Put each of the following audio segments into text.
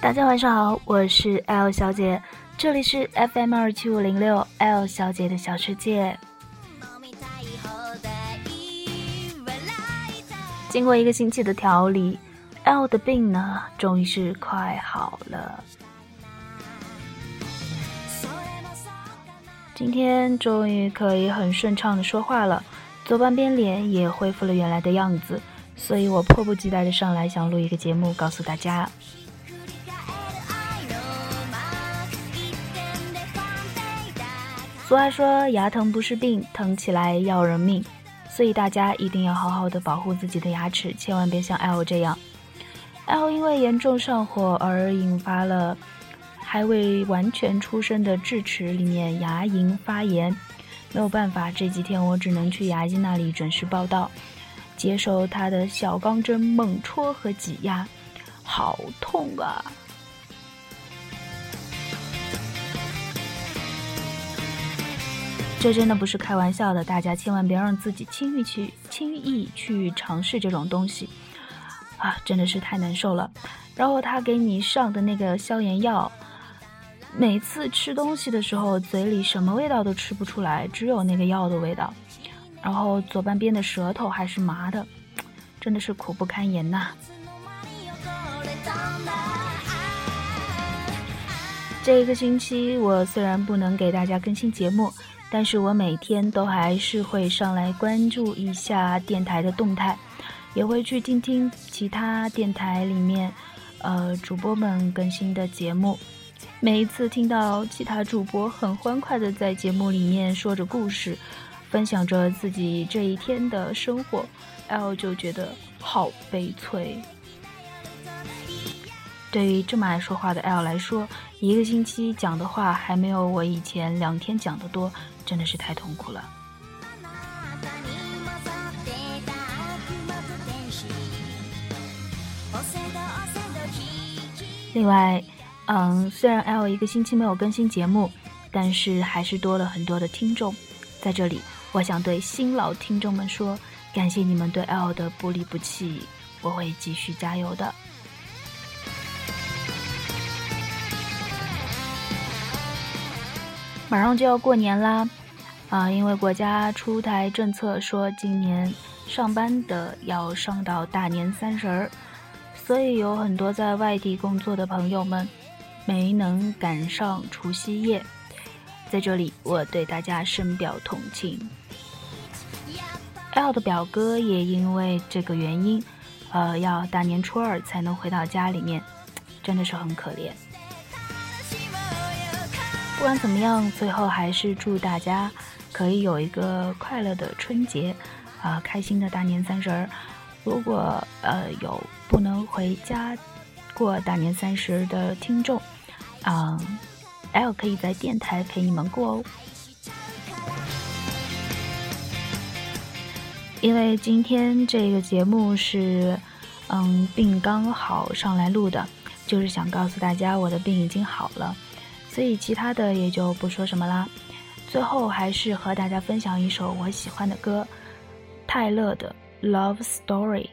大家晚上好，我是 L 小姐，这里是 FM 二七五零六 L 小姐的小世界。经过一个星期的调理，L 的病呢，终于是快好了。今天终于可以很顺畅的说话了，左半边脸也恢复了原来的样子，所以我迫不及待的上来想录一个节目，告诉大家。俗话说，牙疼不是病，疼起来要人命，所以大家一定要好好的保护自己的牙齿，千万别像 L 这样。L 因为严重上火而引发了还未完全出生的智齿里面牙龈发炎，没有办法，这几天我只能去牙医那里准时报道，接受他的小钢针猛戳和挤压，好痛啊！这真的不是开玩笑的，大家千万别让自己轻易去轻易去尝试这种东西，啊，真的是太难受了。然后他给你上的那个消炎药，每次吃东西的时候，嘴里什么味道都吃不出来，只有那个药的味道。然后左半边的舌头还是麻的，真的是苦不堪言呐。这一个星期，我虽然不能给大家更新节目。但是我每天都还是会上来关注一下电台的动态，也会去听听其他电台里面，呃，主播们更新的节目。每一次听到其他主播很欢快的在节目里面说着故事，分享着自己这一天的生活，L 就觉得好悲催。对于这么爱说话的 L 来说，一个星期讲的话还没有我以前两天讲的多。真的是太痛苦了。另外，嗯，虽然 L 一个星期没有更新节目，但是还是多了很多的听众。在这里，我想对新老听众们说，感谢你们对 L 的不离不弃，我会继续加油的。马上就要过年啦，啊，因为国家出台政策说今年上班的要上到大年三十儿，所以有很多在外地工作的朋友们没能赶上除夕夜，在这里我对大家深表同情。L 的表哥也因为这个原因，呃，要大年初二才能回到家里面，真的是很可怜。不管怎么样，最后还是祝大家可以有一个快乐的春节，啊，开心的大年三十儿。如果呃有不能回家过大年三十的听众，嗯，L 可以在电台陪你们过哦。因为今天这个节目是嗯病刚好上来录的，就是想告诉大家我的病已经好了。所以其他的也就不说什么啦。最后还是和大家分享一首我喜欢的歌泰勒的 love story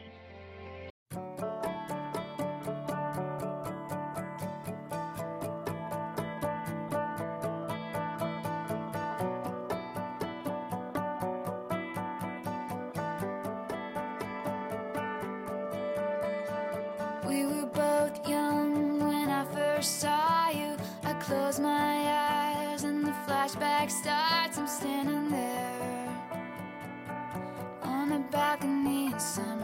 we were both young when i first saw Close my eyes and the flashback starts. I'm standing there on the balcony in summer.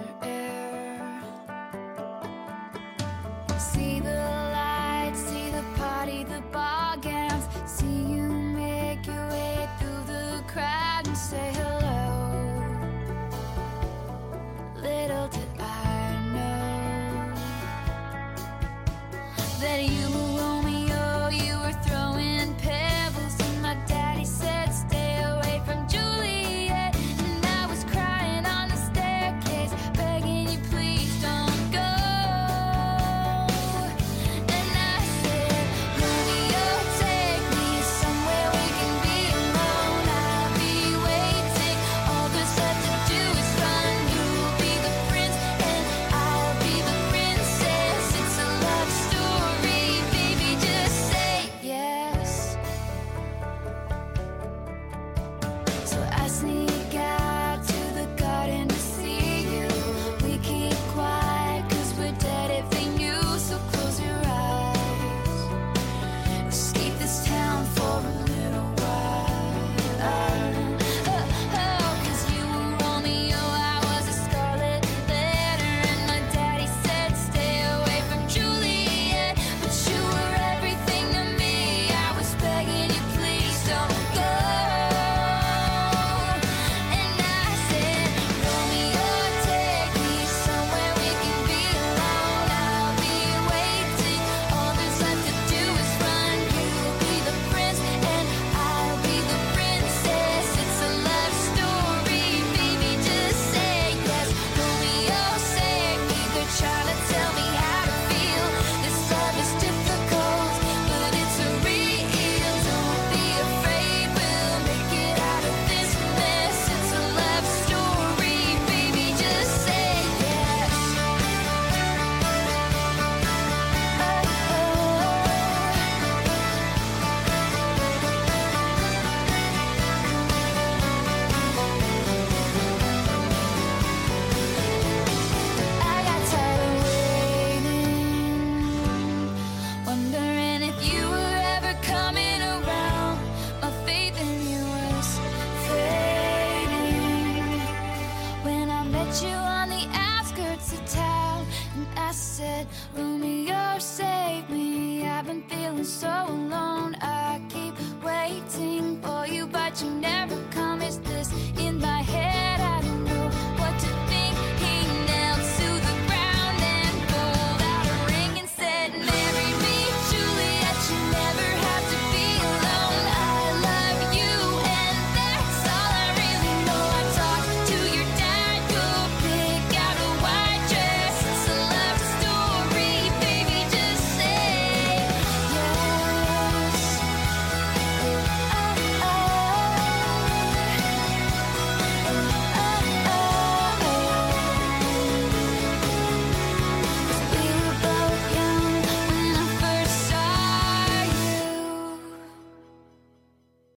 met you on the outskirts of town, and I said, Romeo, save me. I've been feeling so alone. I keep waiting for you, but you never.